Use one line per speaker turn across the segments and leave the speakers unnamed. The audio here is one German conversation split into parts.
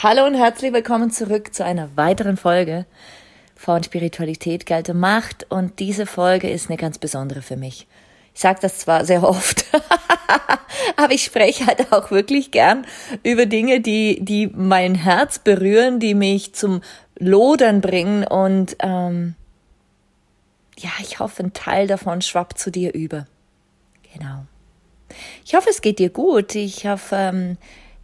Hallo und herzlich willkommen zurück zu einer weiteren Folge von Spiritualität, Geld und Macht. Und diese Folge ist eine ganz besondere für mich. Ich sage das zwar sehr oft, aber ich spreche halt auch wirklich gern über Dinge, die, die mein Herz berühren, die mich zum Lodern bringen. Und ähm, ja, ich hoffe, ein Teil davon schwappt zu dir über. Genau. Ich hoffe, es geht dir gut. Ich hoffe, ähm,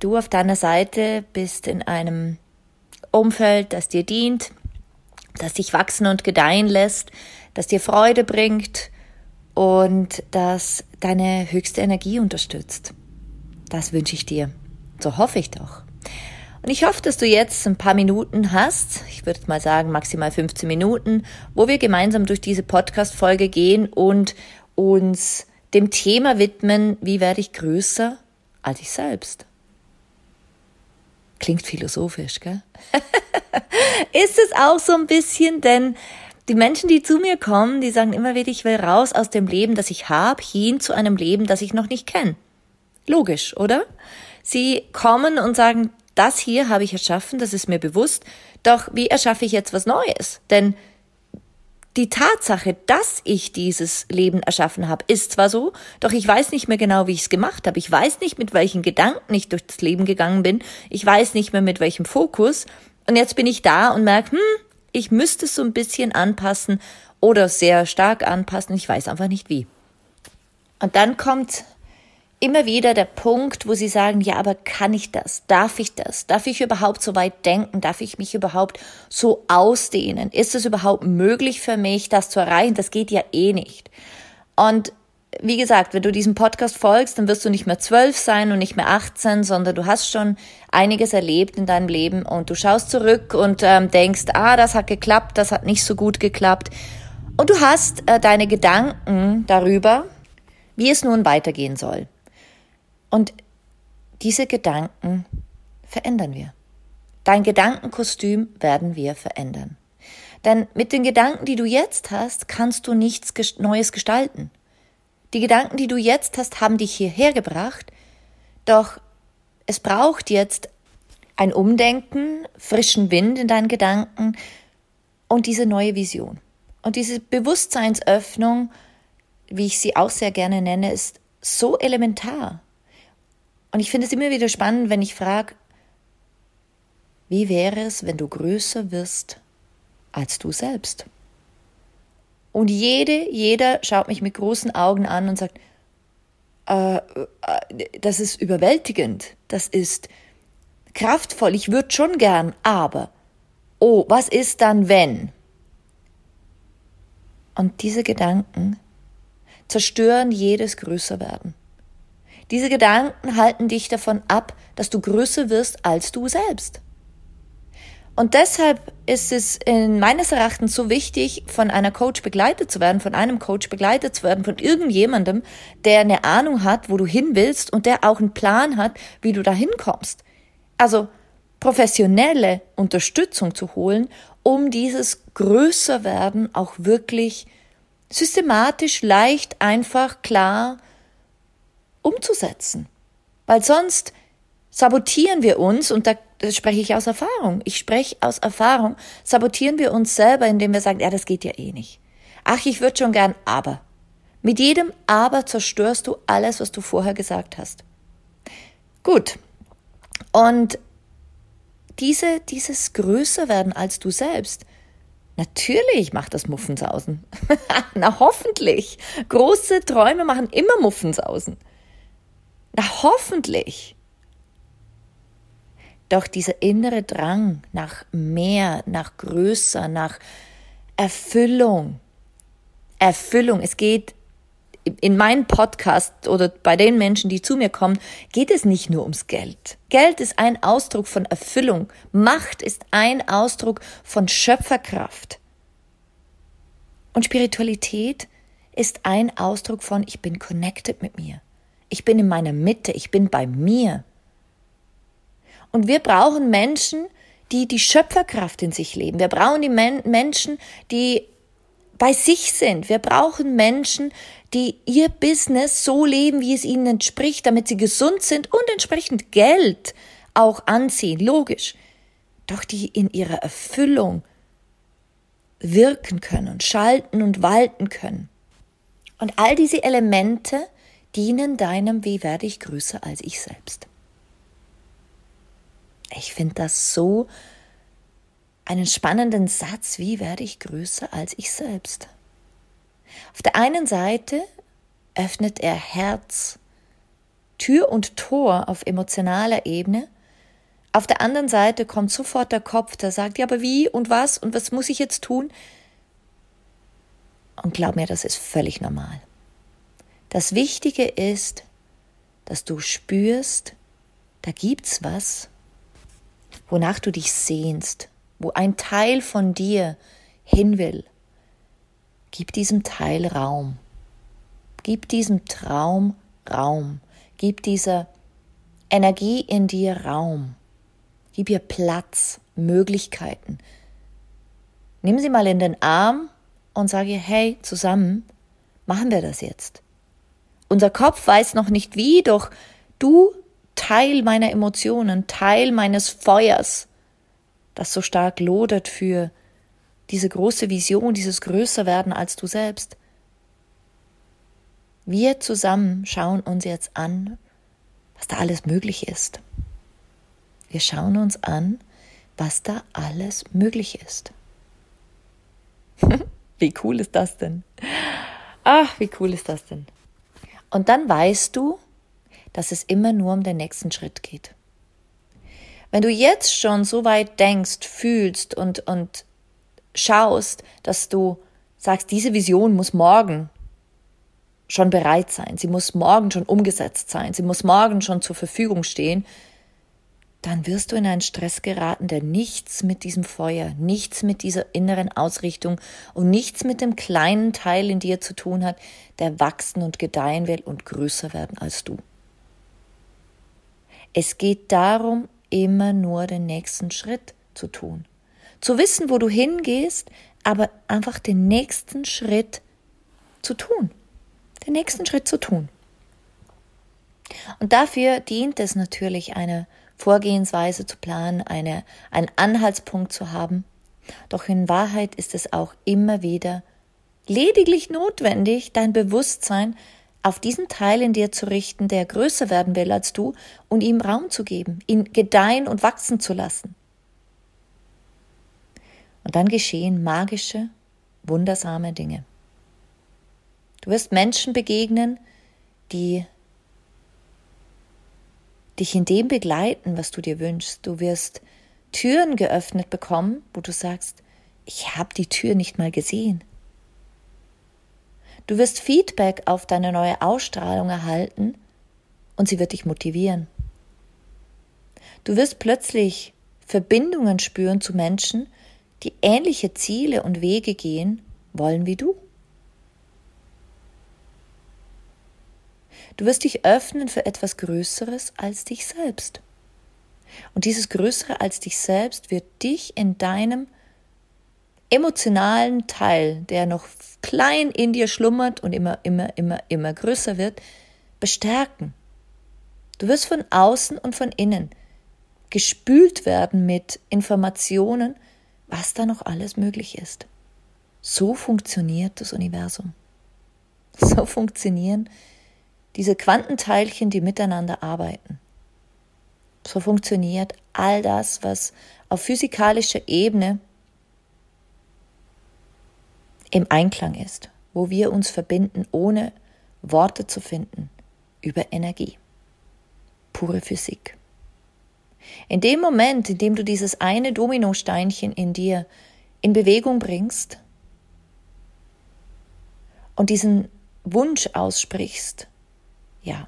du auf deiner Seite bist in einem Umfeld, das dir dient, das dich wachsen und gedeihen lässt, das dir Freude bringt und das deine höchste Energie unterstützt. Das wünsche ich dir. So hoffe ich doch. Und ich hoffe, dass du jetzt ein paar Minuten hast, ich würde mal sagen maximal 15 Minuten, wo wir gemeinsam durch diese Podcast-Folge gehen und uns dem Thema widmen, wie werde ich größer als ich selbst. Klingt philosophisch, gell? ist es auch so ein bisschen, denn die Menschen, die zu mir kommen, die sagen immer wieder, ich will raus aus dem Leben, das ich habe, hin zu einem Leben, das ich noch nicht kenne. Logisch, oder? Sie kommen und sagen, das hier habe ich erschaffen, das ist mir bewusst, doch wie erschaffe ich jetzt was Neues? Denn die Tatsache, dass ich dieses Leben erschaffen habe, ist zwar so, doch ich weiß nicht mehr genau, wie ich es gemacht habe. Ich weiß nicht, mit welchen Gedanken ich durch das Leben gegangen bin. Ich weiß nicht mehr, mit welchem Fokus. Und jetzt bin ich da und merke, hm, ich müsste es so ein bisschen anpassen oder sehr stark anpassen. Ich weiß einfach nicht wie. Und dann kommt immer wieder der Punkt, wo sie sagen, ja, aber kann ich das? Darf ich das? Darf ich überhaupt so weit denken? Darf ich mich überhaupt so ausdehnen? Ist es überhaupt möglich für mich, das zu erreichen? Das geht ja eh nicht. Und wie gesagt, wenn du diesem Podcast folgst, dann wirst du nicht mehr zwölf sein und nicht mehr 18, sondern du hast schon einiges erlebt in deinem Leben und du schaust zurück und ähm, denkst, ah, das hat geklappt, das hat nicht so gut geklappt. Und du hast äh, deine Gedanken darüber, wie es nun weitergehen soll. Und diese Gedanken verändern wir. Dein Gedankenkostüm werden wir verändern. Denn mit den Gedanken, die du jetzt hast, kannst du nichts Neues gestalten. Die Gedanken, die du jetzt hast, haben dich hierher gebracht, doch es braucht jetzt ein Umdenken, frischen Wind in deinen Gedanken und diese neue Vision. Und diese Bewusstseinsöffnung, wie ich sie auch sehr gerne nenne, ist so elementar. Und ich finde es immer wieder spannend, wenn ich frage, wie wäre es, wenn du größer wirst als du selbst? Und jede, jeder schaut mich mit großen Augen an und sagt, äh, äh, das ist überwältigend, das ist kraftvoll, ich würde schon gern, aber, oh, was ist dann, wenn? Und diese Gedanken zerstören jedes Größerwerden. Diese Gedanken halten dich davon ab, dass du größer wirst als du selbst. Und deshalb ist es in meines Erachtens so wichtig, von einer Coach begleitet zu werden, von einem Coach begleitet zu werden, von irgendjemandem, der eine Ahnung hat, wo du hin willst und der auch einen Plan hat, wie du da hinkommst. Also professionelle Unterstützung zu holen, um dieses Größerwerden auch wirklich systematisch, leicht, einfach, klar umzusetzen. Weil sonst sabotieren wir uns, und da spreche ich aus Erfahrung, ich spreche aus Erfahrung, sabotieren wir uns selber, indem wir sagen, ja, das geht ja eh nicht. Ach, ich würde schon gern, aber. Mit jedem Aber zerstörst du alles, was du vorher gesagt hast. Gut. Und diese, dieses größer werden als du selbst. Natürlich macht das Muffensausen. Na hoffentlich. Große Träume machen immer Muffensausen. Na hoffentlich. Doch dieser innere Drang nach mehr, nach größer, nach Erfüllung. Erfüllung. Es geht in meinem Podcast oder bei den Menschen, die zu mir kommen, geht es nicht nur ums Geld. Geld ist ein Ausdruck von Erfüllung. Macht ist ein Ausdruck von Schöpferkraft. Und Spiritualität ist ein Ausdruck von ich bin connected mit mir. Ich bin in meiner Mitte, ich bin bei mir. Und wir brauchen Menschen, die die Schöpferkraft in sich leben. Wir brauchen die Men Menschen, die bei sich sind. Wir brauchen Menschen, die ihr Business so leben, wie es ihnen entspricht, damit sie gesund sind und entsprechend Geld auch anziehen, logisch. Doch die in ihrer Erfüllung wirken können und schalten und walten können. Und all diese Elemente dienen deinem Wie werde ich größer als ich selbst. Ich finde das so einen spannenden Satz, wie werde ich größer als ich selbst. Auf der einen Seite öffnet er Herz, Tür und Tor auf emotionaler Ebene. Auf der anderen Seite kommt sofort der Kopf, der sagt, ja, aber wie und was und was muss ich jetzt tun? Und glaub mir, das ist völlig normal. Das Wichtige ist, dass du spürst, da gibt's was, wonach du dich sehnst, wo ein Teil von dir hin will, gib diesem Teil Raum. Gib diesem Traum Raum. Gib dieser Energie in dir Raum. Gib ihr Platz, Möglichkeiten. Nimm sie mal in den Arm und sage ihr, hey, zusammen machen wir das jetzt. Unser Kopf weiß noch nicht wie, doch du Teil meiner Emotionen, Teil meines Feuers, das so stark lodert für diese große Vision, dieses Größerwerden als du selbst. Wir zusammen schauen uns jetzt an, was da alles möglich ist. Wir schauen uns an, was da alles möglich ist. wie cool ist das denn? Ach, wie cool ist das denn? Und dann weißt du, dass es immer nur um den nächsten Schritt geht. Wenn du jetzt schon so weit denkst, fühlst und, und schaust, dass du sagst, diese Vision muss morgen schon bereit sein, sie muss morgen schon umgesetzt sein, sie muss morgen schon zur Verfügung stehen, dann wirst du in einen Stress geraten, der nichts mit diesem Feuer, nichts mit dieser inneren Ausrichtung und nichts mit dem kleinen Teil in dir zu tun hat, der wachsen und gedeihen will und größer werden als du. Es geht darum, immer nur den nächsten Schritt zu tun. Zu wissen, wo du hingehst, aber einfach den nächsten Schritt zu tun. Den nächsten Schritt zu tun. Und dafür dient es natürlich, eine Vorgehensweise zu planen, eine, einen Anhaltspunkt zu haben. Doch in Wahrheit ist es auch immer wieder lediglich notwendig, dein Bewusstsein auf diesen Teil in dir zu richten, der größer werden will als du, und ihm Raum zu geben, ihn gedeihen und wachsen zu lassen. Und dann geschehen magische, wundersame Dinge. Du wirst Menschen begegnen, die dich in dem begleiten, was du dir wünschst. Du wirst Türen geöffnet bekommen, wo du sagst, ich habe die Tür nicht mal gesehen. Du wirst Feedback auf deine neue Ausstrahlung erhalten und sie wird dich motivieren. Du wirst plötzlich Verbindungen spüren zu Menschen, die ähnliche Ziele und Wege gehen wollen wie du. Du wirst dich öffnen für etwas Größeres als dich selbst. Und dieses Größere als dich selbst wird dich in deinem emotionalen Teil, der noch klein in dir schlummert und immer, immer, immer, immer größer wird, bestärken. Du wirst von außen und von innen gespült werden mit Informationen, was da noch alles möglich ist. So funktioniert das Universum. So funktionieren diese Quantenteilchen, die miteinander arbeiten. So funktioniert all das, was auf physikalischer Ebene im Einklang ist, wo wir uns verbinden, ohne Worte zu finden, über Energie. Pure Physik. In dem Moment, in dem du dieses eine Dominosteinchen in dir in Bewegung bringst und diesen Wunsch aussprichst, ja,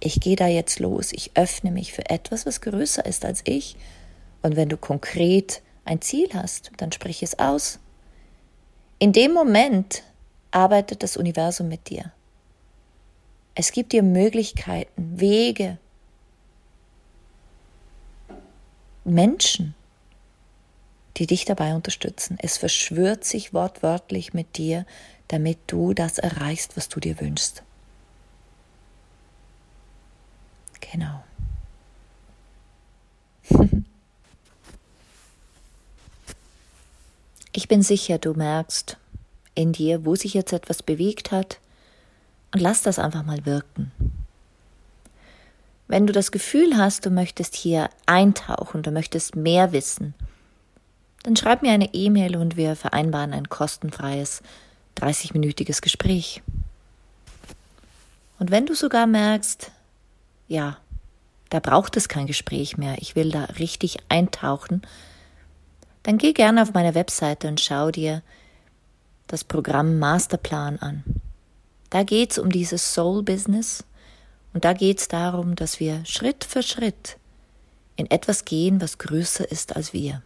ich gehe da jetzt los, ich öffne mich für etwas, was größer ist als ich. Und wenn du konkret ein Ziel hast, dann sprich es aus. In dem Moment arbeitet das Universum mit dir. Es gibt dir Möglichkeiten, Wege, Menschen, die dich dabei unterstützen. Es verschwört sich wortwörtlich mit dir, damit du das erreichst, was du dir wünschst. Genau. Ich bin sicher, du merkst in dir, wo sich jetzt etwas bewegt hat und lass das einfach mal wirken. Wenn du das Gefühl hast, du möchtest hier eintauchen, du möchtest mehr wissen, dann schreib mir eine E-Mail und wir vereinbaren ein kostenfreies 30-minütiges Gespräch. Und wenn du sogar merkst, ja, da braucht es kein Gespräch mehr, ich will da richtig eintauchen, dann geh gerne auf meine Webseite und schau dir das Programm Masterplan an. Da geht's um dieses Soul Business und da geht es darum, dass wir Schritt für Schritt in etwas gehen, was größer ist als wir.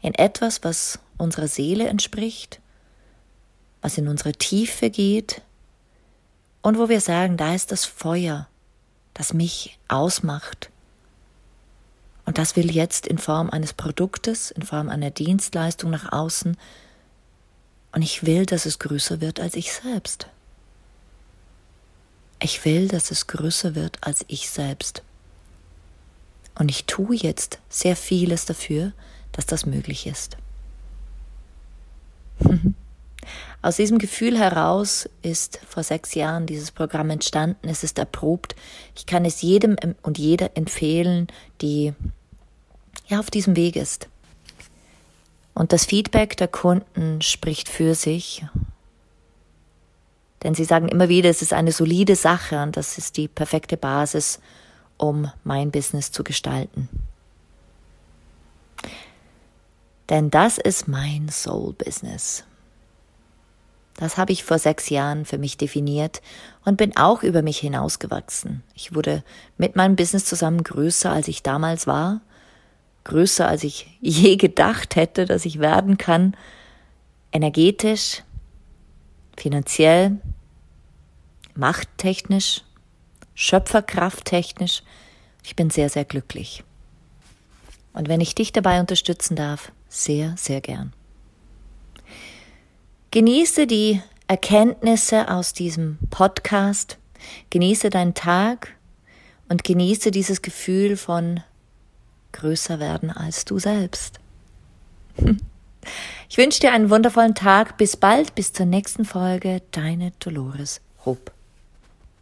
In etwas, was unserer Seele entspricht, was in unsere Tiefe geht und wo wir sagen, da ist das Feuer, das mich ausmacht. Und das will jetzt in Form eines Produktes, in Form einer Dienstleistung nach außen. Und ich will, dass es größer wird als ich selbst. Ich will, dass es größer wird als ich selbst. Und ich tue jetzt sehr vieles dafür, dass das möglich ist. Aus diesem Gefühl heraus ist vor sechs Jahren dieses Programm entstanden. Es ist erprobt. Ich kann es jedem und jeder empfehlen, die ja auf diesem Weg ist. Und das Feedback der Kunden spricht für sich. Denn sie sagen immer wieder, es ist eine solide Sache und das ist die perfekte Basis, um mein Business zu gestalten. Denn das ist mein Soul Business. Das habe ich vor sechs Jahren für mich definiert und bin auch über mich hinausgewachsen. Ich wurde mit meinem Business zusammen größer, als ich damals war, größer, als ich je gedacht hätte, dass ich werden kann, energetisch, finanziell, machttechnisch, schöpferkrafttechnisch. Ich bin sehr, sehr glücklich. Und wenn ich dich dabei unterstützen darf, sehr, sehr gern. Genieße die Erkenntnisse aus diesem Podcast, genieße deinen Tag und genieße dieses Gefühl von größer werden als du selbst. Ich wünsche dir einen wundervollen Tag. Bis bald, bis zur nächsten Folge. Deine Dolores Rupp.